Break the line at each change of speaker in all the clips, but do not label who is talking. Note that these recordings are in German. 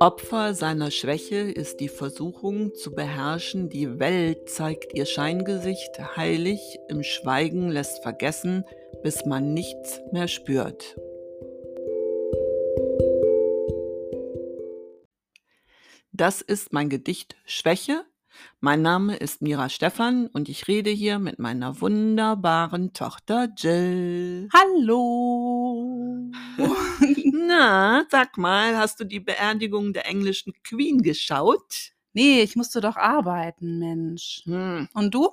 Opfer seiner Schwäche ist die Versuchung zu beherrschen, die Welt zeigt ihr Scheingesicht heilig, im Schweigen lässt vergessen, bis man nichts mehr spürt. Das ist mein Gedicht Schwäche. Mein Name ist Mira Stephan und ich rede hier mit meiner wunderbaren Tochter Jill.
Hallo.
Na, sag mal, hast du die Beerdigung der englischen Queen geschaut?
Nee, ich musste doch arbeiten, Mensch.
Hm.
Und du?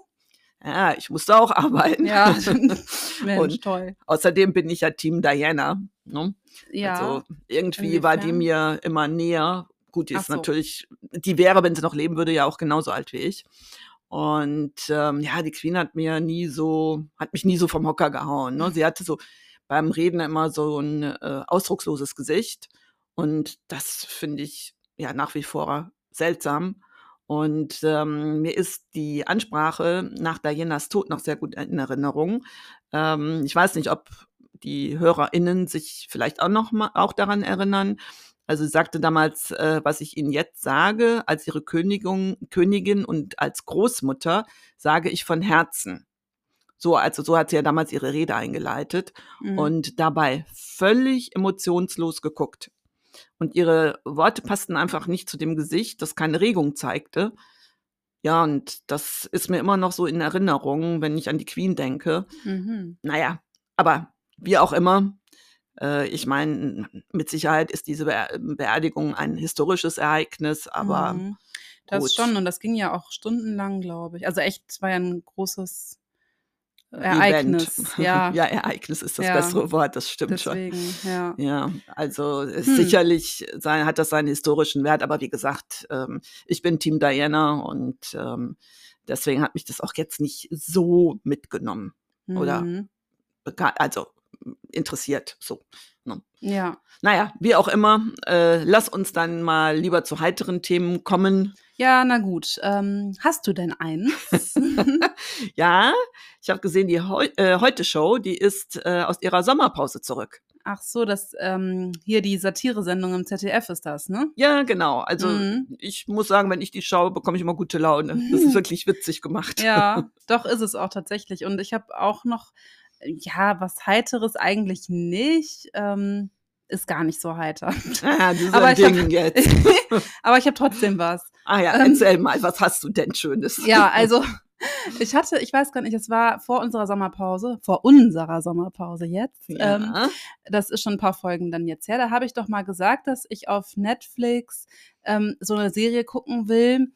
Ja, ich musste auch arbeiten.
Ja, Mensch, toll.
Außerdem bin ich ja Team Diana. Ne?
Ja.
Also irgendwie war die mir immer näher. Gut, die ist
so.
natürlich, die wäre, wenn sie noch leben würde, ja auch genauso alt wie ich. Und ähm, ja, die Queen hat mir nie so, hat mich nie so vom Hocker gehauen. Ne? Sie hatte so beim Reden immer so ein äh, ausdrucksloses Gesicht. Und das finde ich ja nach wie vor seltsam. Und ähm, mir ist die Ansprache nach Dianas Tod noch sehr gut in Erinnerung. Ähm, ich weiß nicht, ob die HörerInnen sich vielleicht auch noch mal auch daran erinnern. Also sie sagte damals, äh, was ich Ihnen jetzt sage, als Ihre Königin, Königin und als Großmutter, sage ich von Herzen. So, also so hat sie ja damals ihre Rede eingeleitet
Mhm.
und dabei völlig emotionslos geguckt. Und ihre Worte passten einfach nicht zu dem Gesicht, das keine Regung zeigte. Ja, und das ist mir immer noch so in Erinnerung, wenn ich an die Queen denke.
Mhm.
Naja, aber wie auch immer, äh, ich meine, mit Sicherheit ist diese Be Beerdigung ein historisches Ereignis, aber
Mhm. Das
gut.
schon. Und das ging ja auch stundenlang, glaube ich. Also echt, es war ja ein großes
Event.
Ereignis. Ja,
ja, Ereignis ist das
Ja.
bessere Wort, das stimmt schon.
deswegen, ja.
Ja, also es
Hm.
sicherlich sein, hat das seinen historischen Wert, aber wie gesagt, ähm, ich bin Team Diana und ähm, deswegen hat mich das auch jetzt nicht so mitgenommen oder
Mhm.
bega- also interessiert so. Ne?
Ja.
Naja, wie auch immer, äh, lass uns dann mal lieber zu heiteren Themen kommen.
Ja, na gut. Ähm, hast du denn eins?
Ja, ich habe gesehen, die Heu äh, Heute-Show, die ist äh, aus ihrer Sommerpause zurück.
Ach so, das ähm, hier die Satire-Sendung im ZDF ist das, ne?
Ja, genau. Also
Mhm.
ich muss sagen, wenn ich die schaue, bekomme ich immer gute Laune. Das ist wirklich witzig gemacht.
Ja, doch ist es auch tatsächlich. Und ich habe auch noch, ja, was Heiteres eigentlich nicht. Ähm, ist gar nicht so heiter.
Ah, dieses
Aber ich hab-
Ding jetzt.
Aber ich habe trotzdem was.
Ah ja,
Ähm,
erzähl mal, was hast du denn Schönes?
Ja, also ich hatte, ich weiß gar nicht, es war vor unserer Sommerpause, vor unserer Sommerpause jetzt.
Ja.
Ähm, das ist schon ein paar Folgen dann jetzt her. Da habe ich doch mal gesagt, dass ich auf Netflix ähm, so eine Serie gucken will.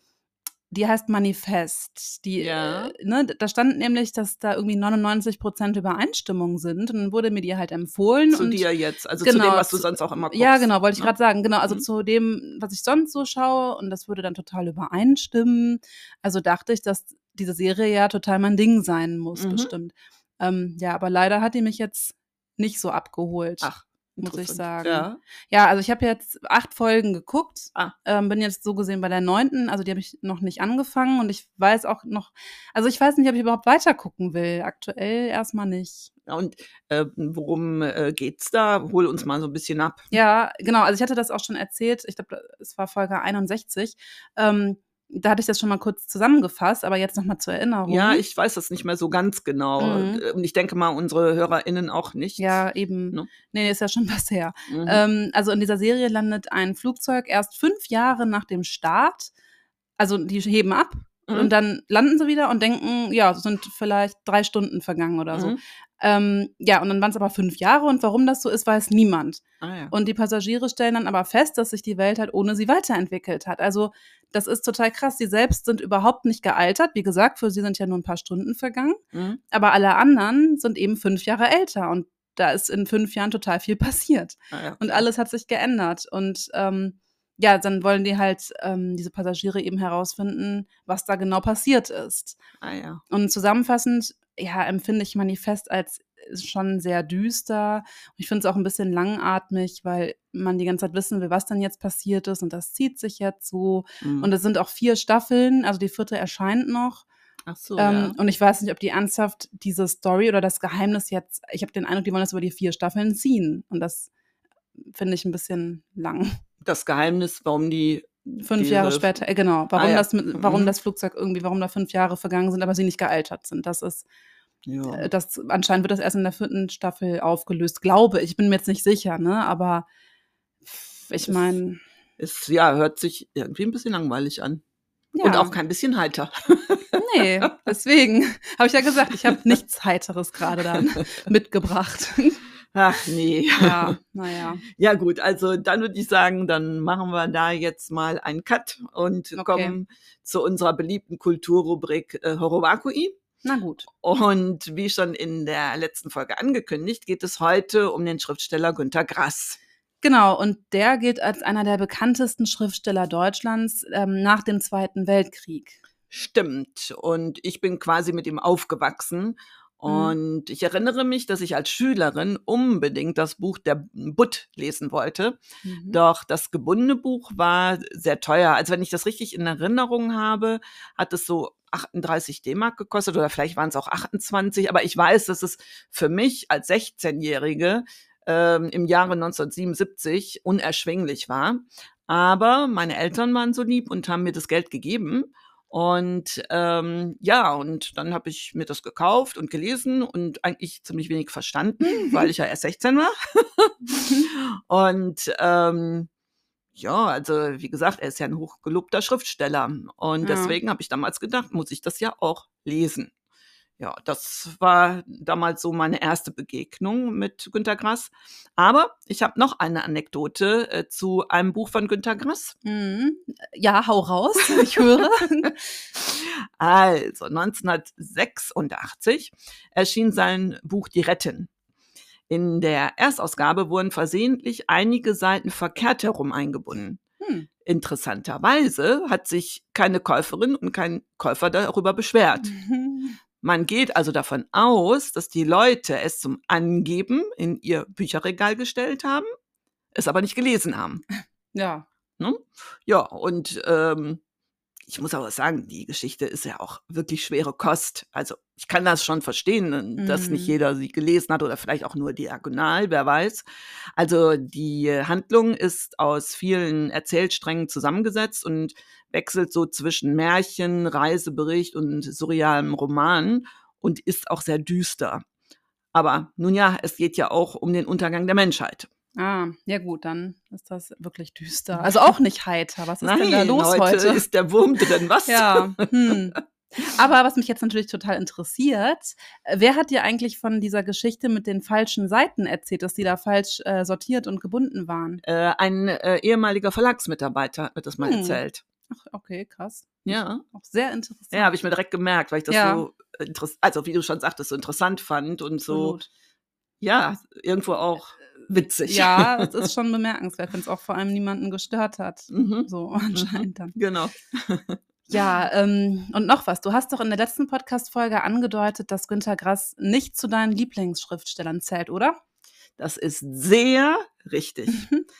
Die heißt Manifest. Die,
Ja.
äh, ne, da stand nämlich, dass da irgendwie 99 Prozent Übereinstimmung sind. Und dann wurde mir die halt empfohlen.
zu
und
dir jetzt, also zu
genau,
dem, was du
zu-
sonst auch immer guckst.
ja, genau, wollte ich
ne?
gerade sagen. Genau, also
Mhm.
zu dem, was ich sonst so schaue. Und das würde dann total übereinstimmen. Also dachte ich, dass diese Serie ja total mein Ding sein muss,
Mhm.
bestimmt. Ähm, ja, aber leider hat die mich jetzt nicht so abgeholt.
Ach,
muss ich sagen.
Ja.
Ja, also ich habe jetzt acht Folgen geguckt.
Ah.
Ähm, bin jetzt so gesehen bei der neunten, also die habe ich noch nicht angefangen und ich weiß auch noch, also ich weiß nicht, ob ich überhaupt weiter gucken will. Aktuell erstmal nicht.
Ja, Und äh, worum äh, geht's da? Hol uns mal so ein bisschen ab.
Ja, genau, also ich hatte das auch schon erzählt, ich glaube, es war Folge 61. Ähm, da hatte ich das schon mal kurz zusammengefasst, aber jetzt nochmal zur Erinnerung.
Ja, ich weiß das nicht mehr so ganz genau.
Mhm.
Und ich denke mal, unsere HörerInnen auch nicht.
Ja, eben.
Ne?
Nee, ist ja schon was her.
Mhm.
Ähm, also in dieser Serie landet ein Flugzeug erst fünf Jahre nach dem Start. Also die heben ab
Mhm.
und dann landen sie wieder und denken, ja, es sind vielleicht drei Stunden vergangen oder so.
Mhm.
Ähm, ja, und dann waren es aber fünf Jahre und warum das so ist, weiß niemand.
Ah, ja.
Und die Passagiere stellen dann aber fest, dass sich die Welt halt ohne sie weiterentwickelt hat. Also das ist total krass. Sie selbst sind überhaupt nicht gealtert. Wie gesagt, für sie sind ja nur ein paar Stunden vergangen.
Mhm.
Aber alle anderen sind eben fünf Jahre älter und da ist in fünf Jahren total viel passiert.
Ah, ja.
Und alles hat sich geändert. Und ähm, ja, dann wollen die halt, ähm, diese Passagiere eben herausfinden, was da genau passiert ist.
Ah, ja.
Und zusammenfassend, ja, empfinde ich Manifest als schon sehr düster. Ich finde es auch ein bisschen langatmig, weil man die ganze Zeit wissen will, was dann jetzt passiert ist. Und das zieht sich jetzt so.
Mhm.
Und es sind auch vier Staffeln, also die vierte erscheint noch.
Ach so,
ähm,
ja.
Und ich weiß nicht, ob die ernsthaft diese Story oder das Geheimnis jetzt, ich habe den Eindruck, die wollen das über die vier Staffeln ziehen. Und das finde ich ein bisschen lang.
Das Geheimnis, warum die
Fünf Jahre später, äh, genau, warum,
Ah, ja.
das, warum
Mhm.
das Flugzeug irgendwie, warum da fünf Jahre vergangen sind, aber sie nicht gealtert sind. Das ist,
Ja.
äh, das, anscheinend wird das erst in der vierten Staffel aufgelöst, glaube ich. Ich bin mir jetzt nicht sicher, ne, aber ich meine,
Es ja, hört sich irgendwie ein bisschen langweilig an.
ja,
Und auch kein bisschen heiter.
nee, deswegen habe ich ja gesagt, ich habe nichts Heiteres gerade dann mitgebracht.
Ach nee.
ja, naja.
Ja gut, also dann würde ich sagen, dann machen wir da jetzt mal einen Cut und
Okay.
kommen zu unserer beliebten Kulturrubrik äh, Horowakui.
Na gut.
Und wie schon in der letzten Folge angekündigt, geht es heute um den Schriftsteller Günter Grass.
Genau, und der gilt als einer der bekanntesten Schriftsteller Deutschlands ähm, nach dem Zweiten Weltkrieg.
Stimmt. Und ich bin quasi mit ihm aufgewachsen. Und ich erinnere mich, dass ich als Schülerin unbedingt das Buch Der Butt lesen wollte.
Mhm.
Doch das gebundene Buch war sehr teuer. Also wenn ich das richtig in Erinnerung habe, hat es so 38 D-Mark gekostet oder vielleicht waren es auch 28. Aber ich weiß, dass es für mich als 16-Jährige ähm, im Jahre 1977 unerschwinglich war. Aber meine Eltern waren so lieb und haben mir das Geld gegeben. Und ähm, ja, und dann habe ich mir das gekauft und gelesen und eigentlich ziemlich wenig verstanden, weil ich ja erst 16 war. und ähm, ja, also wie gesagt, er ist ja ein hochgelobter Schriftsteller. Und
Ja.
deswegen habe ich damals gedacht, muss ich das ja auch lesen. Ja, das war damals so meine erste Begegnung mit Günter Grass. Aber ich habe noch eine Anekdote äh, zu einem Buch von Günter Grass.
Mhm. Ja, hau raus, ich höre.
Also 1986 erschien sein Buch Die Retten. In der Erstausgabe wurden versehentlich einige Seiten verkehrt herum eingebunden.
Hm.
Interessanterweise hat sich keine Käuferin und kein Käufer darüber beschwert. Man geht also davon aus, dass die Leute es zum Angeben in ihr Bücherregal gestellt haben, es aber nicht gelesen haben.
Ja.
Ne? Ja, und ähm, ich muss aber sagen, die Geschichte ist ja auch wirklich schwere Kost. Also ich kann das schon verstehen, dass nicht
Mhm.
jeder sie gelesen hat oder vielleicht auch nur diagonal, wer weiß. Also die Handlung ist aus vielen Erzählsträngen zusammengesetzt und wechselt so zwischen Märchen, Reisebericht und surrealem Roman und ist auch sehr düster. Aber nun ja, es geht ja auch um den Untergang der Menschheit.
Ah, ja gut, dann ist das wirklich düster. Also auch nicht heiter. Was ist denn da los
heute,
heute?
ist der Wurm drin. Was?
Ja. Hm. Aber was mich jetzt natürlich total interessiert, äh, wer hat dir eigentlich von dieser Geschichte mit den falschen Seiten erzählt, dass die da falsch äh, sortiert und gebunden waren?
Äh, ein äh, ehemaliger Verlagsmitarbeiter hat mir das mal
Hm.
erzählt.
Ach, okay, krass.
Ja,
Auch sehr interessant.
ja, habe ich mir direkt gemerkt, weil ich das
Ja.
so interessant, also wie du schon sagtest, so interessant fand und so,
Absolut.
ja, irgendwo auch witzig.
Ja, es ist schon bemerkenswert, wenn es auch vor allem niemanden gestört hat.
mhm.
So anscheinend dann.
Genau.
Ja, ähm, und noch was. Du hast doch in der letzten Podcast-Folge angedeutet, dass Günter Grass nicht zu deinen Lieblingsschriftstellern zählt, oder?
Das ist sehr richtig.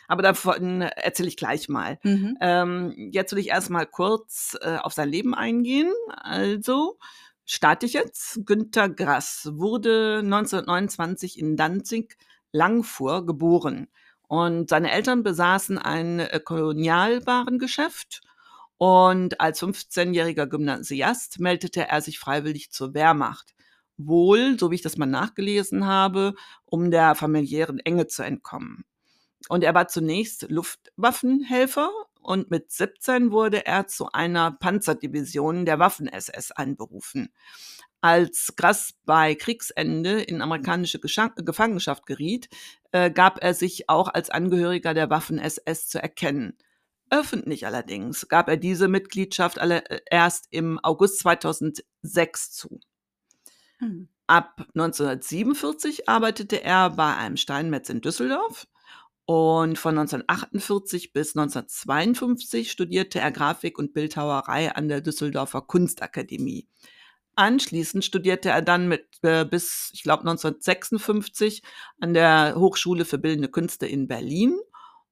Aber davon erzähle ich gleich mal.
Mhm.
Ähm, jetzt will ich erstmal kurz äh, auf sein Leben eingehen. Also starte ich jetzt. Günter Grass wurde 1929 in Danzig, Langfuhr, geboren. Und seine Eltern besaßen ein äh, Kolonialwarengeschäft. Und als 15-jähriger Gymnasiast meldete er sich freiwillig zur Wehrmacht. Wohl, so wie ich das mal nachgelesen habe, um der familiären Enge zu entkommen. Und er war zunächst Luftwaffenhelfer und mit 17 wurde er zu einer Panzerdivision der Waffen-SS einberufen. Als Grass bei Kriegsende in amerikanische Gescha- Gefangenschaft geriet, äh, gab er sich auch als Angehöriger der Waffen-SS zu erkennen. Öffentlich allerdings gab er diese Mitgliedschaft alle, äh, erst im August 2006 zu.
Hm.
Ab 1947 arbeitete er bei einem Steinmetz in Düsseldorf und von 1948 bis 1952 studierte er Grafik und Bildhauerei an der Düsseldorfer Kunstakademie. Anschließend studierte er dann mit äh, bis ich glaube 1956 an der Hochschule für Bildende Künste in Berlin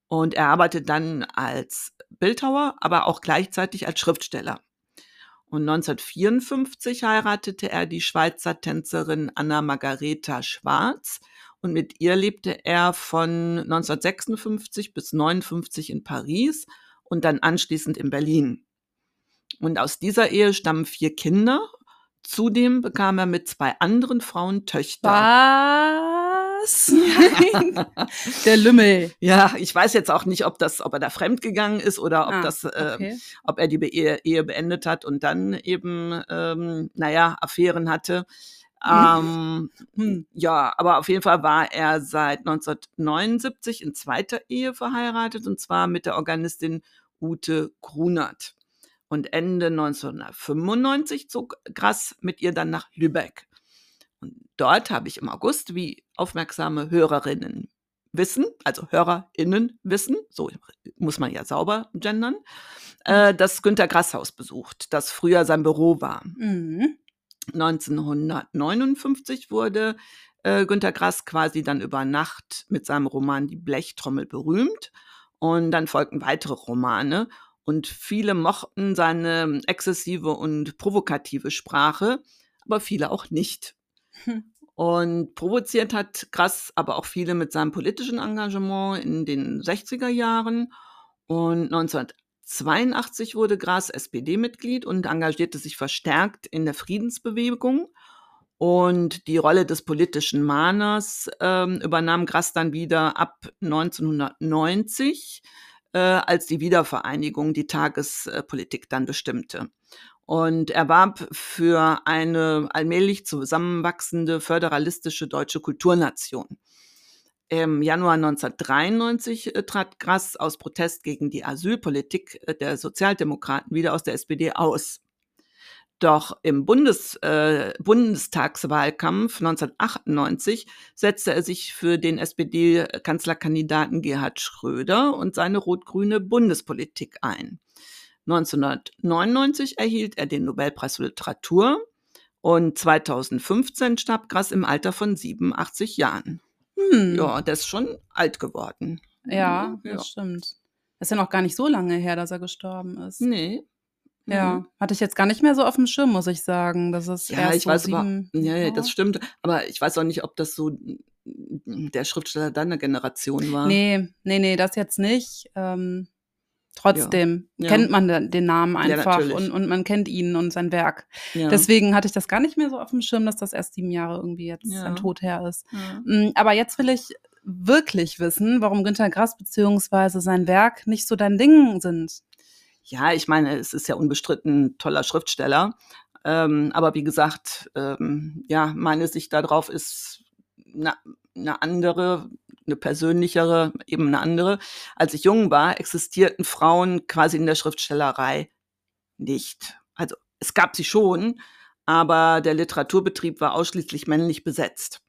und er arbeitet dann als Bildhauer, aber auch gleichzeitig als Schriftsteller. Und 1954 heiratete er die Schweizer Tänzerin Anna Margareta Schwarz und mit ihr lebte er von 1956 bis 1959 in Paris und dann anschließend in Berlin. Und aus dieser Ehe stammen vier Kinder. Zudem bekam er mit zwei anderen Frauen Töchter.
Was? Der Lümmel.
Ja, ich weiß jetzt auch nicht, ob das, ob er da fremdgegangen ist oder ob
Ah,
das, äh,
okay.
ob er die Be Ehe, Ehe beendet hat und dann eben, ähm, naja, Affären hatte. Ähm,
Hm.
ja, aber auf jeden Fall war er seit 1979 in zweiter Ehe verheiratet und zwar mit der Organistin Ute Grunert. Und Ende 1995 zog Grass mit ihr dann nach Lübeck. Und dort habe ich im August, wie aufmerksame Hörerinnen wissen, also HörerInnen wissen, so muss man ja sauber gendern, äh, das Günter Grass Haus besucht, das früher sein Büro war.
Mhm.
1959 wurde äh, Günter Grass quasi dann über Nacht mit seinem Roman Die Blechtrommel berühmt. Und dann folgten weitere Romane. Und viele mochten seine exzessive und provokative Sprache, aber viele auch nicht.
Hm.
Und provoziert hat Grass aber auch viele mit seinem politischen Engagement in den 60er Jahren. Und 1982 wurde Grass SPD-Mitglied und engagierte sich verstärkt in der Friedensbewegung. Und die Rolle des politischen Mahners ähm, übernahm Grass dann wieder ab 1990, äh, als die Wiedervereinigung die Tagespolitik dann bestimmte. Und er warb für eine allmählich zusammenwachsende föderalistische deutsche Kulturnation. Im Januar 1993 äh, trat Grass aus Protest gegen die Asylpolitik äh, der Sozialdemokraten wieder aus der SPD aus. Doch im Bundes, äh, Bundestagswahlkampf 1998 setzte er sich für den SPD-Kanzlerkandidaten Gerhard Schröder und seine rot-grüne Bundespolitik ein. 1999 erhielt er den Nobelpreis für Literatur und 2015 starb Grass im Alter von 87 Jahren.
Hm.
Ja, der ist schon alt geworden.
Ja,
Ja.
das stimmt. Das ist ja noch gar nicht so lange her, dass er gestorben ist.
Nee.
Ja,
Mhm.
hatte ich jetzt gar nicht mehr so auf dem Schirm, muss ich sagen. Das ist
Ja,
erst
ich
so
weiß aber, ja, ja, das
ja.
stimmt. Aber ich weiß auch nicht, ob das so der Schriftsteller deiner Generation war.
Nee, nee, nee, das jetzt nicht. Ähm, trotzdem
Ja.
kennt man den Namen
Ja,
einfach
natürlich.
und, und man kennt ihn und sein Werk.
Ja.
Deswegen hatte ich das gar nicht mehr so auf dem Schirm, dass das erst sieben Jahre irgendwie jetzt
Ja.
ein Tod her ist.
Ja.
Mm, Aber jetzt will ich wirklich wissen, warum Günter Grass beziehungsweise sein Werk nicht so dein Ding sind.
Ja, ich meine, es ist ja unbestritten ein toller Schriftsteller. Ähm, aber wie gesagt, ähm, ja, meine Sicht darauf ist eine, eine andere, eine persönlichere, eben eine andere. Als ich jung war, existierten Frauen quasi in der Schriftstellerei nicht. Also es gab sie schon, aber der Literaturbetrieb war ausschließlich männlich besetzt.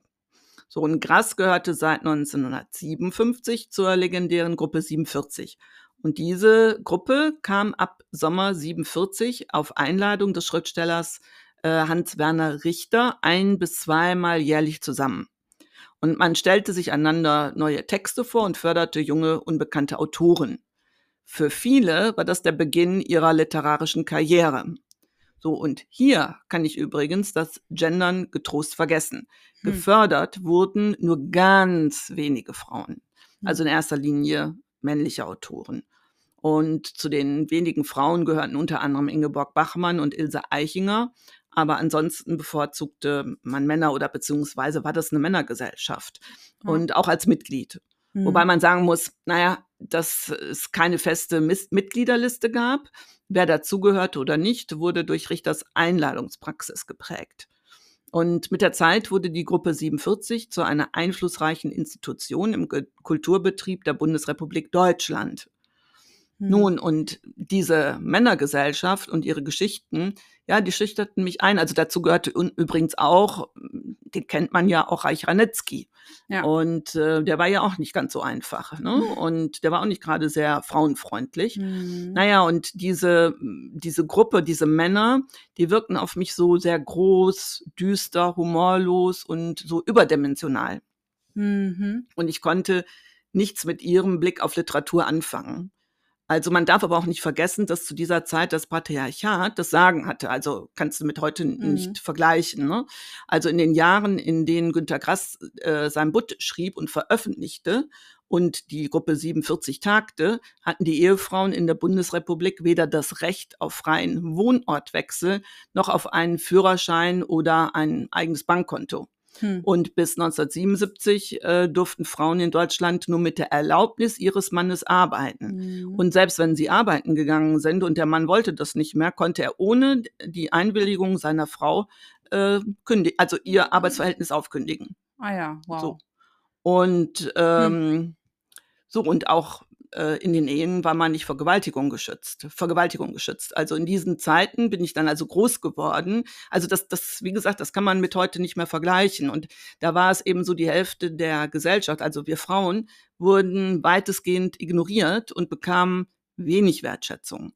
So, und Grass gehörte seit 1957 zur legendären Gruppe 47. Und diese Gruppe kam ab Sommer 47 auf Einladung des Schriftstellers äh, Hans-Werner Richter ein bis zweimal jährlich zusammen. Und man stellte sich einander neue Texte vor und förderte junge, unbekannte Autoren. Für viele war das der Beginn ihrer literarischen Karriere. So, und hier kann ich übrigens das Gendern getrost vergessen.
Hm.
Gefördert wurden nur ganz wenige Frauen. Also in erster Linie männliche Autoren. Und zu den wenigen Frauen gehörten unter anderem Ingeborg Bachmann und Ilse Eichinger. Aber ansonsten bevorzugte man Männer oder beziehungsweise war das eine Männergesellschaft.
Ja.
Und auch als Mitglied.
Hm.
Wobei man sagen muss, naja, dass es keine feste Mis Mitgliederliste gab. Wer dazugehörte oder nicht, wurde durch Richters Einladungspraxis geprägt. Und mit der Zeit wurde die Gruppe 47 zu einer einflussreichen Institution im Kulturbetrieb der Bundesrepublik Deutschland.
Hm.
Nun, und diese Männergesellschaft und ihre Geschichten, ja, die schüchterten mich ein. Also dazu gehörte übrigens auch, den kennt man ja auch, Reich Ranitzky.
Ja.
Und äh, der war ja auch nicht ganz so einfach. Ne? Und der war auch nicht gerade sehr frauenfreundlich.
Hm.
Naja, und diese, diese Gruppe, diese Männer, die wirkten auf mich so sehr groß, düster, humorlos und so überdimensional.
Mhm.
Und ich konnte nichts mit ihrem Blick auf Literatur anfangen. Also man darf aber auch nicht vergessen, dass zu dieser Zeit das Patriarchat das Sagen hatte. Also kannst du mit heute
Mhm.
nicht vergleichen. Ne? Also in den Jahren, in denen Günter Grass äh, sein Butt schrieb und veröffentlichte und die Gruppe 47 tagte, hatten die Ehefrauen in der Bundesrepublik weder das Recht auf freien Wohnortwechsel noch auf einen Führerschein oder ein eigenes Bankkonto.
Hm.
Und bis 1977 äh, durften Frauen in Deutschland nur mit der Erlaubnis ihres Mannes arbeiten.
Mhm.
Und selbst wenn sie arbeiten gegangen sind und der Mann wollte das nicht mehr, konnte er ohne die Einwilligung seiner Frau äh, kündigen, also ihr Arbeitsverhältnis aufkündigen.
ah ja, wow.
So. Und ähm, so und auch äh, in den Ehen war man nicht Vergewaltigung geschützt, Vergewaltigung geschützt. Also in diesen Zeiten bin ich dann also groß geworden. Also das, das, wie gesagt, das kann man mit heute nicht mehr vergleichen. Und da war es eben so die Hälfte der Gesellschaft, also wir Frauen, wurden weitestgehend ignoriert und bekamen wenig Wertschätzung.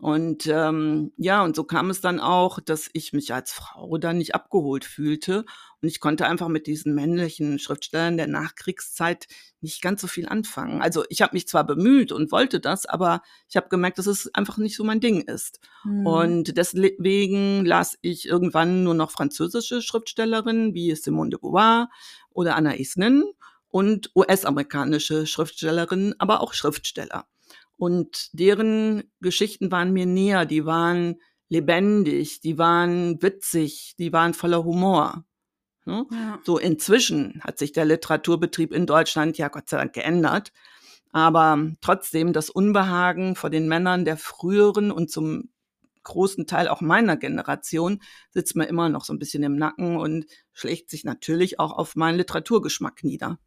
Und ähm, ja, und so kam es dann auch, dass ich mich als Frau dann nicht abgeholt fühlte. Und ich konnte einfach mit diesen männlichen Schriftstellern der Nachkriegszeit nicht ganz so viel anfangen. Also ich habe mich zwar bemüht und wollte das, aber ich habe gemerkt, dass es einfach nicht so mein Ding ist.
Hm.
Und deswegen las ich irgendwann nur noch französische Schriftstellerinnen wie Simone de Beauvoir oder Anna Nin und US-amerikanische Schriftstellerinnen, aber auch Schriftsteller. Und deren Geschichten waren mir näher, die waren lebendig, die waren witzig, die waren voller Humor. Ne?
ja.
So inzwischen hat sich der Literaturbetrieb in Deutschland ja Gott sei Dank geändert. Aber trotzdem das Unbehagen vor den Männern der früheren und zum großen Teil auch meiner Generation sitzt mir immer noch so ein bisschen im Nacken und schlägt sich natürlich auch auf meinen Literaturgeschmack nieder.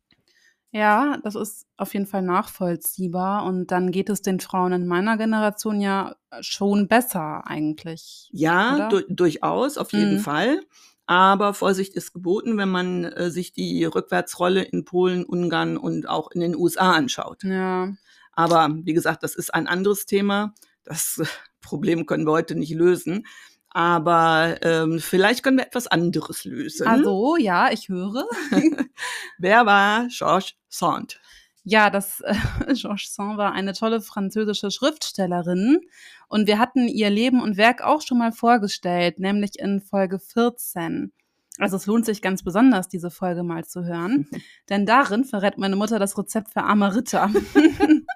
Ja, das ist auf jeden Fall nachvollziehbar. Und dann geht es den Frauen in meiner Generation ja schon besser eigentlich.
Ja, du durchaus, auf jeden
Mhm.
Fall. Aber Vorsicht ist geboten, wenn man äh, sich die Rückwärtsrolle in Polen, Ungarn und auch in den USA anschaut.
Ja.
Aber wie gesagt, das ist ein anderes Thema. Das Problem können wir heute nicht lösen. Aber ähm, vielleicht können wir etwas anderes lösen.
Also, ja, ich höre.
Wer war Georges Sand?
Ja, das äh, Georges Sand war eine tolle französische Schriftstellerin und wir hatten ihr Leben und Werk auch schon mal vorgestellt, nämlich in Folge 14. Also es lohnt sich ganz besonders, diese Folge mal zu hören, denn darin verrät meine Mutter das Rezept für arme Ritter.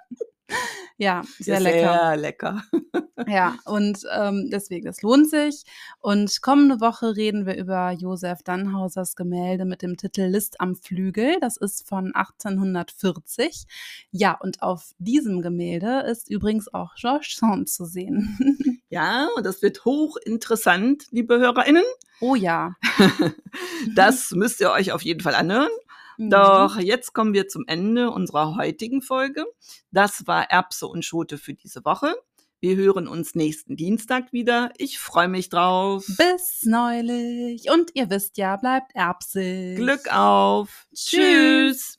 ja, sehr lecker.
Sehr lecker.
Ja, und ähm, deswegen, das lohnt sich. Und kommende Woche reden wir über Josef Dannhausers Gemälde mit dem Titel List am Flügel. Das ist von 1840. Ja, und auf diesem Gemälde ist übrigens auch Georges Sand zu sehen.
Ja, und das wird hochinteressant, liebe HörerInnen.
oh ja.
Das müsst ihr euch auf jeden Fall anhören.
Mhm.
Doch jetzt kommen wir zum Ende unserer heutigen Folge. Das war Erbse und Schote für diese Woche. Wir hören uns nächsten Dienstag wieder. Ich freue mich drauf.
Bis neulich. Und ihr wisst ja, bleibt erbsig.
Glück auf.
Tschüss.
Tschüss.